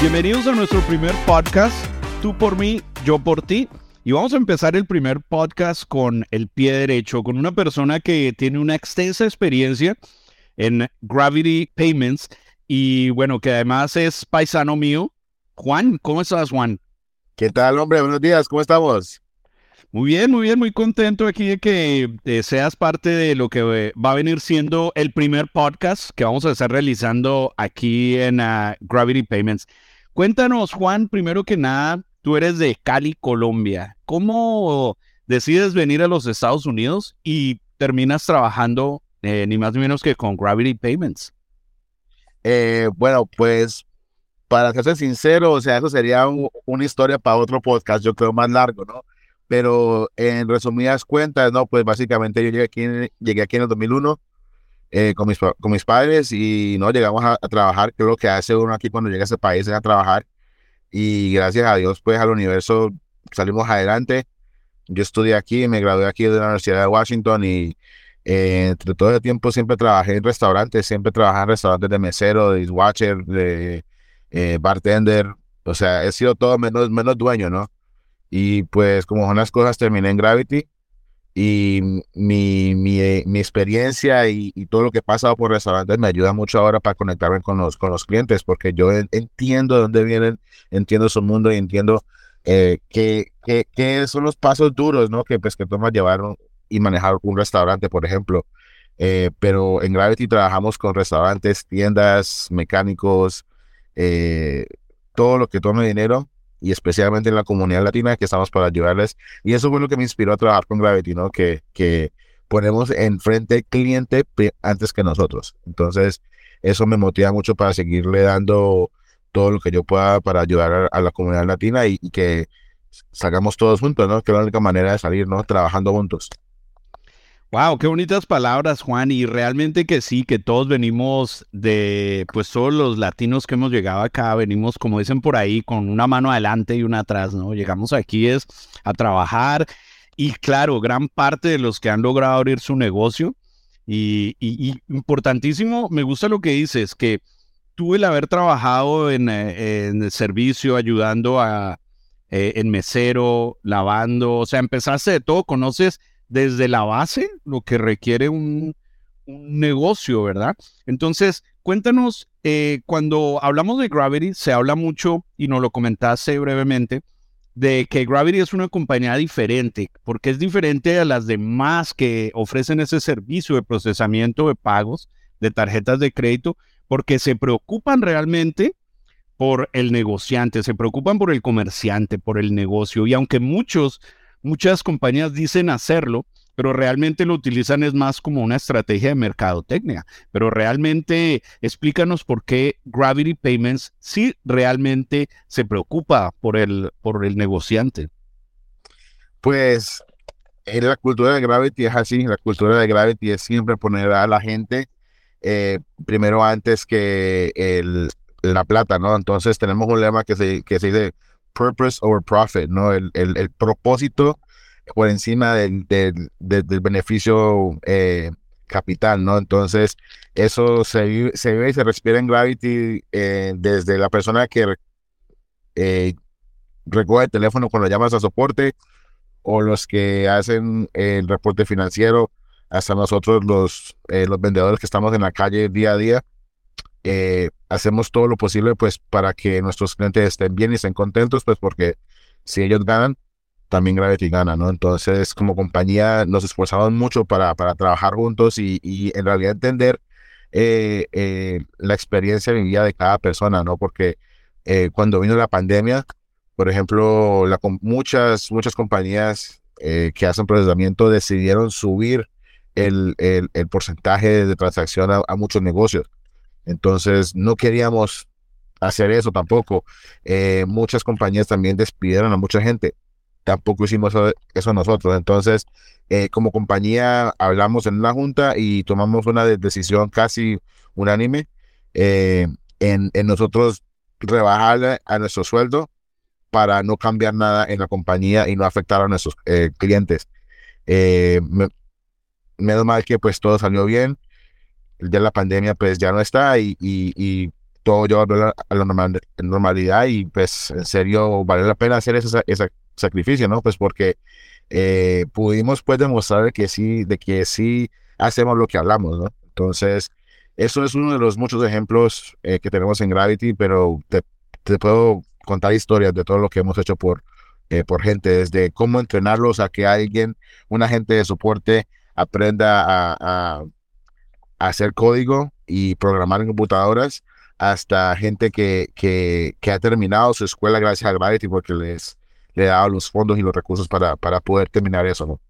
Bienvenidos a nuestro primer podcast, tú por mí, yo por ti. Y vamos a empezar el primer podcast con el pie derecho, con una persona que tiene una extensa experiencia en Gravity Payments y bueno, que además es paisano mío. Juan, ¿cómo estás, Juan? ¿Qué tal, hombre? Buenos días, ¿cómo estamos? Muy bien, muy bien, muy contento aquí de que eh, seas parte de lo que eh, va a venir siendo el primer podcast que vamos a estar realizando aquí en ah, Gravity Payments. Cuéntanos, Juan, primero que nada, tú eres de Cali, Colombia. ¿Cómo decides venir a los Estados Unidos y terminas trabajando eh, ni más ni menos que con Gravity Payments? bueno, pues para ser sincero, o sea, eso sería una historia para otro podcast, yo creo más largo, ¿no? Pero en resumidas cuentas, no, pues básicamente yo llegué aquí, llegué aquí en el 2001 eh, con, mis, con mis padres y no llegamos a, trabajar. Creo que hace uno aquí cuando llega a ese país es a trabajar. Y gracias a Dios, pues al universo salimos adelante. Yo estudié aquí, me gradué aquí de la Universidad de Washington y eh, entre todo ese tiempo siempre trabajé en restaurantes, siempre trabajé en restaurantes de mesero, de dishwasher, de eh, bartender. O sea, he sido todo menos, menos dueño, ¿no? Y pues como son las cosas, terminé en Gravity y mi, mi, eh, mi experiencia y, todo lo que he pasado por restaurantes me ayuda mucho ahora para conectarme con los, con los clientes porque yo entiendo de dónde vienen, entiendo su mundo y entiendo eh, qué, qué, son los pasos duros ¿no? que, pues, que toma llevar y manejar un restaurante, por ejemplo. Eh, pero en Gravity trabajamos con restaurantes, tiendas, mecánicos, todo lo que tome dinero y especialmente en la comunidad latina que estamos para ayudarles. Y eso fue lo que me inspiró a trabajar con Gravity, ¿no? Que, que ponemos enfrente cliente antes que nosotros. Entonces, eso me motiva mucho para seguirle dando todo lo que yo pueda para ayudar a, la comunidad latina y, y, que salgamos todos juntos, ¿no? Que es la única manera de salir, ¿no? Trabajando juntos. Wow, qué bonitas palabras, Juan. Y realmente que sí, que todos venimos de, pues todos los latinos que hemos llegado acá, venimos, como dicen por ahí, con una mano adelante y una atrás, ¿no? Llegamos aquí es a trabajar. Y claro, gran parte de los que han logrado abrir su negocio. Y, importantísimo, me gusta lo que dices, que tú el haber trabajado en, eh, en el servicio, ayudando a, eh, en mesero, lavando, o sea, empezaste de todo, conoces desde la base lo que requiere un, negocio, ¿verdad? Entonces, cuéntanos, eh, cuando hablamos de Gravity, se habla mucho, y nos lo comentaste brevemente, de que Gravity es una compañía diferente, porque es diferente a las demás que ofrecen ese servicio de procesamiento de pagos de tarjetas de crédito, porque se preocupan realmente por el negociante, se preocupan por el comerciante, por el negocio, y aunque muchos Muchas compañías dicen hacerlo, pero realmente lo utilizan es más como una estrategia de mercadotecnia. Pero realmente explícanos por qué Gravity Payments sí realmente se preocupa por el, por el negociante. Pues en la cultura de Gravity es así, la cultura de Gravity es siempre poner a la gente eh, primero antes que el, la plata, ¿no? Entonces tenemos un lema que se, que se dice purpose over profit, ¿no? El, el, propósito por encima del, del, del, beneficio eh, capital, ¿no? Entonces, eso se, se ve y se respira en Gravity eh, desde la persona que eh, recoge el teléfono cuando llamas a soporte o los que hacen el reporte financiero, hasta nosotros los, los vendedores que estamos en la calle día a día. Eh, hacemos todo lo posible pues para que nuestros clientes estén bien y estén contentos, pues porque si ellos ganan, también Gravity gana, ¿no? Entonces, como compañía nos esforzamos mucho para, para trabajar juntos y, y en realidad entender eh, eh, la experiencia vivida de cada persona, ¿no? Porque cuando vino la pandemia, por ejemplo, muchas, muchas compañías que hacen procesamiento decidieron subir el, el porcentaje de transacción a muchos negocios. Entonces, no queríamos hacer eso tampoco. Eh, muchas compañías también despidieron a mucha gente. Tampoco hicimos eso, nosotros. Entonces, eh, como compañía, hablamos en una junta y tomamos una decisión casi unánime eh, en, nosotros rebajar a nuestro sueldo para no cambiar nada en la compañía y no afectar a nuestros clientes. Eh, menos mal que pues todo salió bien. De la pandemia pues ya no está y, y, todo ya a la, normalidad y pues en serio vale la pena hacer ese, ese sacrificio, ¿no? Pues porque eh, pudimos pues demostrar que sí, de que sí hacemos lo que hablamos, ¿no? Entonces, eso es uno de los muchos ejemplos eh, que tenemos en Gravity, pero te, te, puedo contar historias de todo lo que hemos hecho por, eh, por gente, desde cómo entrenarlos a que alguien, un agente de soporte, aprenda a, hacer código y programar en computadoras, hasta gente que, que, que, ha terminado su escuela gracias a Gravity porque les le dado los fondos y los recursos para, para poder terminar eso, ¿no?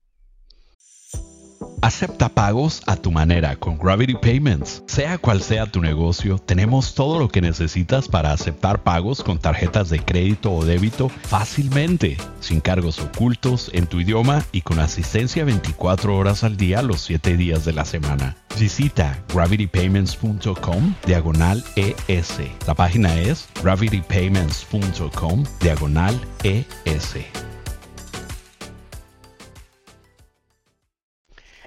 Acepta pagos a tu manera con Gravity Payments. Sea cual sea tu negocio, tenemos todo lo que necesitas para aceptar pagos con tarjetas de crédito o débito fácilmente, sin cargos ocultos, en tu idioma y con asistencia 24 horas al día los 7 días de la semana. Visita gravitypayments.com diagonal ES. La página es gravitypayments.com diagonal ES.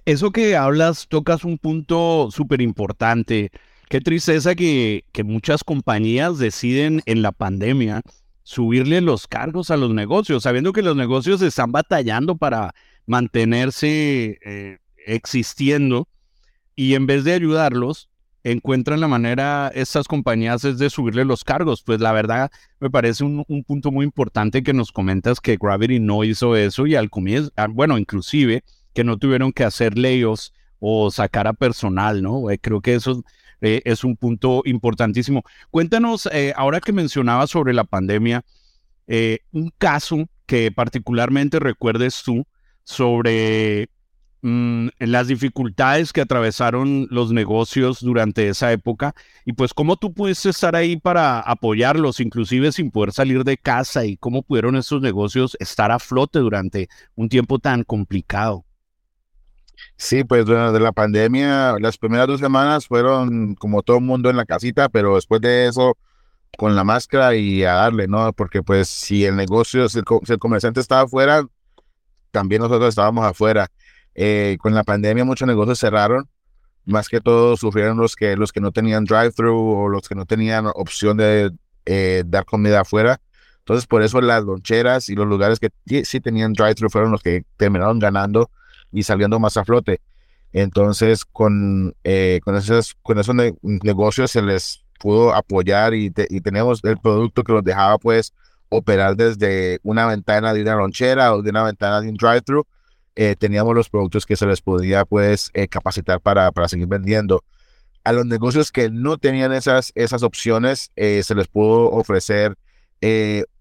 Eso que hablas, tocas un punto súper importante. Qué tristeza que, que muchas compañías deciden en la pandemia subirle los cargos a los negocios, sabiendo que los negocios están batallando para mantenerse eh, existiendo y en vez de ayudarlos, encuentran la manera, estas compañías, es de subirle los cargos. Pues la verdad me parece un, un punto muy importante que nos comentas que Gravity no hizo eso y al comienzo, ah, bueno, inclusive que no tuvieron que hacer layoffs o sacar a personal, ¿no? Eh, creo que eso eh, es un punto importantísimo. Cuéntanos, eh, ahora que mencionabas sobre la pandemia, un caso que particularmente recuerdes tú sobre mm, las dificultades que atravesaron los negocios durante esa época y pues cómo tú pudiste estar ahí para apoyarlos, inclusive sin poder salir de casa y cómo pudieron esos negocios estar a flote durante un tiempo tan complicado. Sí, pues durante la pandemia, las primeras dos semanas fueron como todo el mundo en la casita, pero después de eso, con la máscara y a darle, ¿no? Porque pues si el negocio, si el, comerciante estaba afuera, también nosotros estábamos afuera. Eh, con la pandemia muchos negocios cerraron, más que todo sufrieron los que, los que no tenían drive-thru o los que no tenían opción de eh, dar comida afuera. Entonces, por eso las loncheras y los lugares que sí tenían drive-thru fueron los que terminaron ganando y saliendo más a flote. Entonces, con, eh, con, esos, con esos negocios se les pudo apoyar y, y, tenemos el producto que los dejaba pues operar desde una ventana de una lonchera o de una ventana de un drive-thru. Eh, teníamos los productos que se les podía pues eh, capacitar para, para seguir vendiendo. A los negocios que no tenían esas, esas opciones, se les pudo ofrecer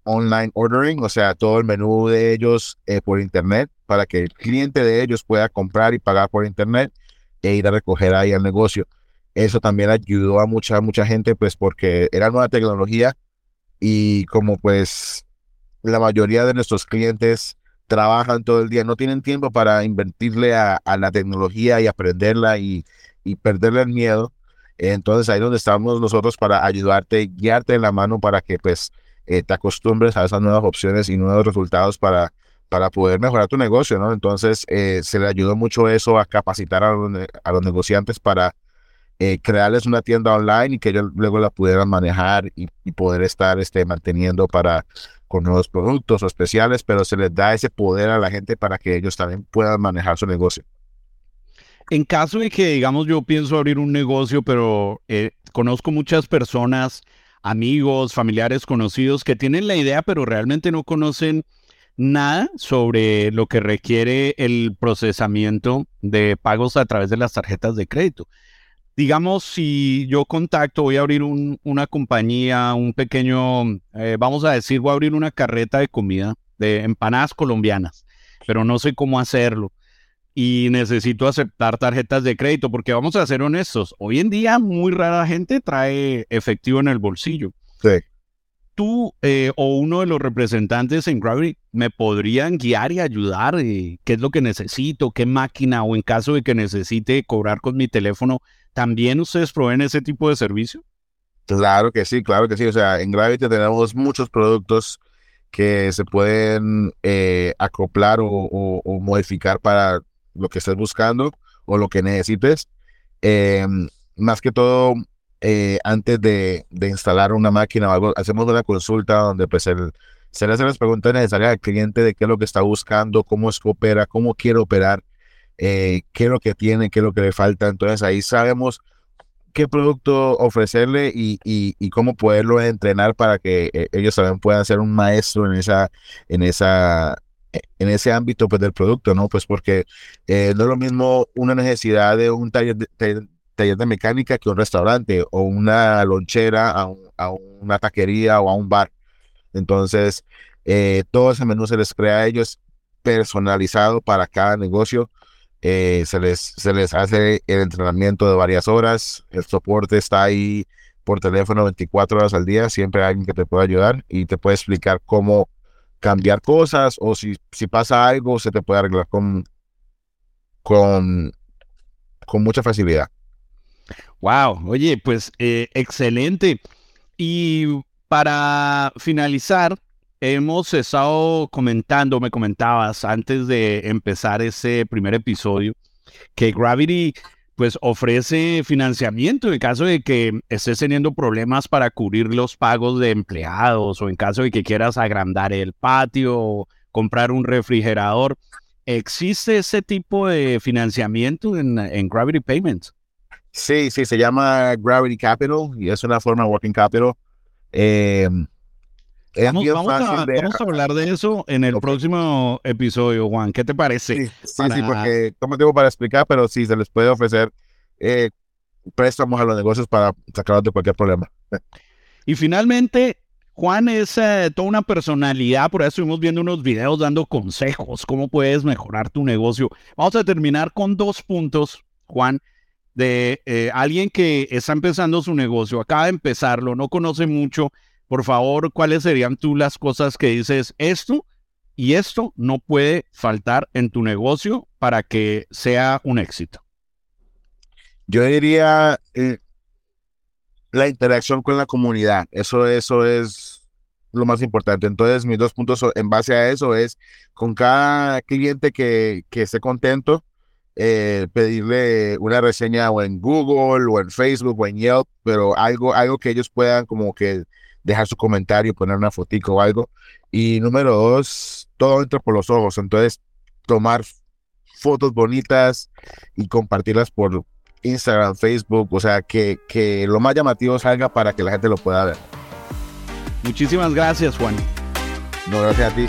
online ordering, o sea, todo el menú de ellos por internet para que el cliente de ellos pueda comprar y pagar por internet e ir a recoger ahí al negocio. Eso también ayudó a mucha, mucha gente, pues porque era nueva tecnología y como pues la mayoría de nuestros clientes trabajan todo el día, no tienen tiempo para invertirle a, la tecnología y aprenderla y, y perderle el miedo. Entonces ahí es donde estamos nosotros para ayudarte, guiarte en la mano para que pues eh, te acostumbres a esas nuevas opciones y nuevos resultados para para poder mejorar tu negocio, ¿no? Entonces, eh, se le ayudó mucho eso a capacitar a los, negociantes para eh, crearles una tienda online y que ellos luego la pudieran manejar y, poder estar este, manteniendo para con nuevos productos o especiales, pero se les da ese poder a la gente para que ellos también puedan manejar su negocio. En caso de que, digamos, yo pienso abrir un negocio, pero eh, conozco muchas personas, amigos, familiares, conocidos que tienen la idea, pero realmente no conocen nada sobre lo que requiere el procesamiento de pagos a través de las tarjetas de crédito. Digamos, si yo contacto, voy a abrir una compañía, un pequeño, eh, vamos a decir, voy a abrir una carreta de comida, de empanadas colombianas, pero no sé cómo hacerlo y necesito aceptar tarjetas de crédito, porque vamos a ser honestos, hoy en día muy rara gente trae efectivo en el bolsillo. Sí tú eh, o uno de los representantes en Gravity me podrían guiar y ayudar? Eh, ¿Qué es lo que necesito? ¿Qué máquina? O en caso de que necesite cobrar con mi teléfono, ¿también ustedes proveen ese tipo de servicio? Claro que sí, claro que sí. O sea, en Gravity tenemos muchos productos que se pueden eh, acoplar o, modificar para lo que estés buscando o lo que necesites. Em, más que todo, eh, antes de, instalar una máquina o algo, hacemos una consulta donde pues el, se le hacen las preguntas necesarias al cliente de qué es lo que está buscando, cómo es que opera, cómo quiere operar, eh, qué es lo que tiene, qué es lo que le falta. Entonces ahí sabemos qué producto ofrecerle y, y, cómo poderlo entrenar para que eh, ellos también puedan ser un maestro en esa, en esa, en ese ámbito pues, del producto, ¿no? Pues porque eh, no es lo mismo una necesidad de un taller de, taller de mecánica que un restaurante o una lonchera a, a, una taquería o a un bar. Entonces, eh, todo ese menú se les crea a ellos personalizado para cada negocio eh, se, les, se les hace el entrenamiento de varias horas, el soporte está ahí por teléfono 24 horas al día, siempre hay alguien que te puede ayudar y te puede explicar cómo cambiar cosas o si, si pasa algo se te puede arreglar con, con, con mucha facilidad. Wow, oye, pues eh, excelente. Y para finalizar, Hemos estado comentando, me comentabas antes de empezar ese primer episodio, que Gravity pues ofrece financiamiento en caso de que estés teniendo problemas para cubrir los pagos de empleados o en caso de que quieras agrandar el patio o comprar un refrigerador. ¿Existe ese tipo de financiamiento en, Gravity Payments? Sí, sí, se llama Gravity Capital y es una forma de working capital. Eh, Vamos, a, hablar de eso en el próximo episodio, Juan. ¿Qué te parece? Sí, sí, porque tomo tiempo para explicar, pero sí se les puede ofrecer eh, préstamos a los negocios para sacarlos de cualquier problema. Y finalmente, Juan es eh, toda una personalidad, por eso estuvimos viendo unos videos dando consejos, cómo puedes mejorar tu negocio. Vamos a terminar con dos puntos, Juan, de eh, alguien que está empezando su negocio, acaba de empezarlo, no conoce mucho por favor, ¿cuáles serían tú las cosas que dices esto y esto no puede faltar en tu negocio para que sea un éxito? Yo diría eh, la interacción con la comunidad. Eso, eso es lo más importante. Entonces, mis dos puntos en base a eso es con cada cliente que, que esté contento, eh, pedirle una reseña o en Google o en Facebook o en Yelp, pero algo, algo que ellos puedan como que dejar su comentario, poner una fotico o algo. Y número dos, todo entra por los ojos. Entonces, tomar fotos bonitas y compartirlas por Instagram, Facebook, o sea, que, que lo más llamativo salga para que la gente lo pueda ver. Muchísimas gracias, Juan. No, gracias a ti.